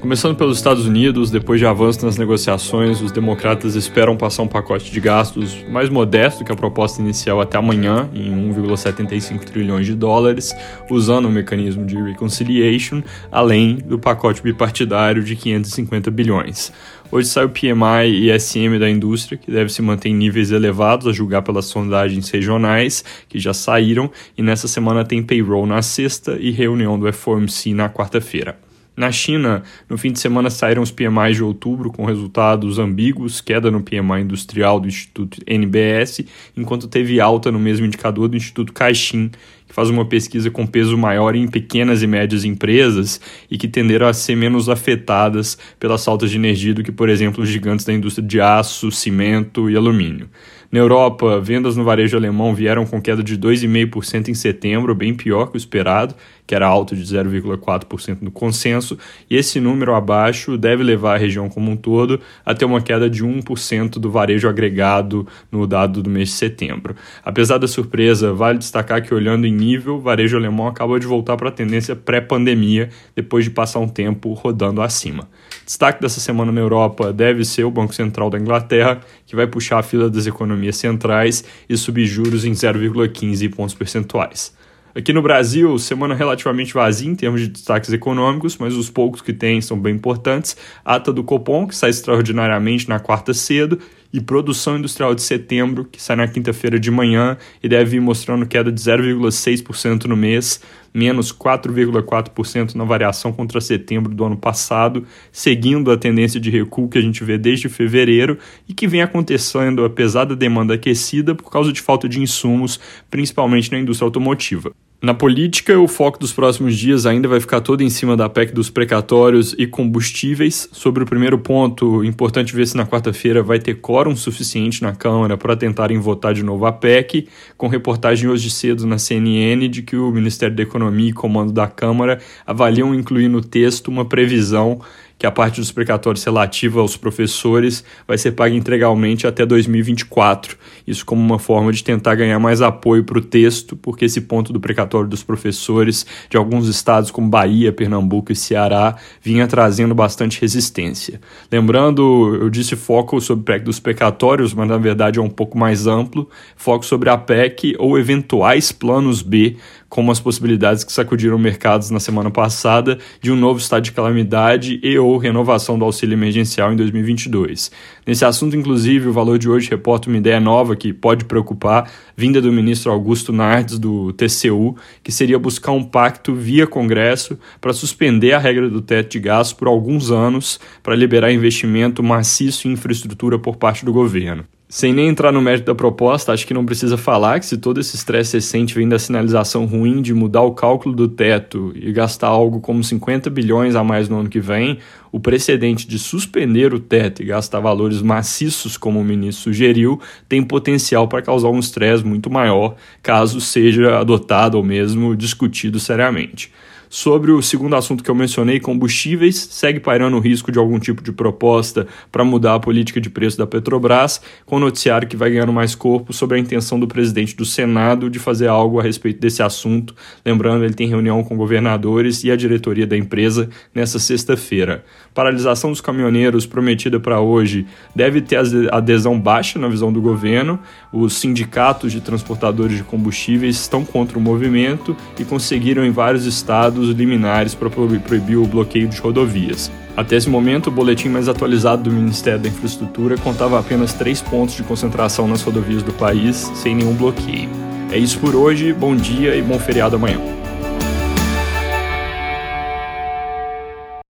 Começando pelos Estados Unidos, depois de avanço nas negociações, os democratas esperam passar um pacote de gastos mais modesto que a proposta inicial até amanhã, em 1,75 trilhões de dólares, usando o mecanismo de reconciliation, além do pacote bipartidário de 550 bilhões. Hoje sai o PMI e SM da indústria, que deve se manter em níveis elevados, a julgar pelas sondagens regionais, que já saíram, e nessa semana tem payroll na sexta e reunião do FOMC na quarta-feira. Na China, no fim de semana saíram os PMIs de outubro com resultados ambíguos, queda no PMI industrial do Instituto NBS, enquanto teve alta no mesmo indicador do Instituto Caixin, que faz uma pesquisa com peso maior em pequenas e médias empresas e que tenderam a ser menos afetadas pelas faltas de energia do que, por exemplo, os gigantes da indústria de aço, cimento e alumínio. Na Europa, vendas no varejo alemão vieram com queda de 2,5% em setembro, bem pior que o esperado, que era alto de 0,4% no consenso, e esse número abaixo deve levar a região como um todo a ter uma queda de 1% do varejo agregado no dado do mês de setembro. Apesar da surpresa, vale destacar que, olhando em nível, varejo alemão acaba de voltar para a tendência pré-pandemia, depois de passar um tempo rodando acima. Destaque dessa semana na Europa deve ser o Banco Central da Inglaterra, que vai puxar a fila das economias centrais e subir juros em 0,15 pontos percentuais. Aqui no Brasil, semana relativamente vazia em termos de destaques econômicos, mas os poucos que tem são bem importantes. Ata do Copom, que sai extraordinariamente na quarta cedo, e produção industrial de setembro, que sai na quinta-feira de manhã e deve ir mostrando queda de 0,6% no mês, menos 4,4% na variação contra setembro do ano passado, seguindo a tendência de recuo que a gente vê desde fevereiro e que vem acontecendo apesar da demanda aquecida por causa de falta de insumos, principalmente na indústria automotiva. Na política, o foco dos próximos dias ainda vai ficar todo em cima da PEC dos precatórios e combustíveis. Sobre o primeiro ponto, importante ver se na quarta-feira vai ter quórum suficiente na Câmara para tentarem votar de novo a PEC, com reportagem hoje cedo na CNN de que o Ministério da Economia e Comando da Câmara avaliam incluir no texto uma previsão que a parte dos precatórios relativa aos professores vai ser paga integralmente até 2024. Isso como uma forma de tentar ganhar mais apoio para o texto, porque esse ponto do precatório dos professores de alguns estados como Bahia, Pernambuco e Ceará vinha trazendo bastante resistência. Lembrando, eu disse foco sobre PEC dos precatórios, mas na verdade é um pouco mais amplo, foco sobre a PEC ou eventuais planos B como as possibilidades que sacudiram mercados na semana passada de um novo estado de calamidade e ou renovação do auxílio emergencial em 2022. Nesse assunto, inclusive, o valor de hoje reporta uma ideia nova que pode preocupar, vinda do ministro Augusto Nardes, do TCU, que seria buscar um pacto via Congresso para suspender a regra do teto de gastos por alguns anos para liberar investimento maciço em infraestrutura por parte do governo. Sem nem entrar no mérito da proposta, acho que não precisa falar que se todo esse estresse recente vem da sinalização ruim de mudar o cálculo do teto e gastar algo como 50 bilhões a mais no ano que vem, o precedente de suspender o teto e gastar valores maciços, como o ministro sugeriu, tem potencial para causar um estresse muito maior, caso seja adotado ou mesmo discutido seriamente. Sobre o segundo assunto que eu mencionei, combustíveis, segue pairando o risco de algum tipo de proposta para mudar a política de preço da Petrobras, com o noticiário que vai ganhando mais corpo sobre a intenção do presidente do Senado de fazer algo a respeito desse assunto. Lembrando, ele tem reunião com governadores e a diretoria da empresa nessa sexta-feira. Paralisação dos caminhoneiros prometida para hoje deve ter adesão baixa na visão do governo. Os sindicatos de transportadores de combustíveis estão contra o movimento e conseguiram em vários estados dos liminares para proibir o bloqueio de rodovias. Até esse momento, o boletim mais atualizado do Ministério da Infraestrutura contava apenas três pontos de concentração nas rodovias do país, sem nenhum bloqueio. É isso por hoje, bom dia e bom feriado amanhã.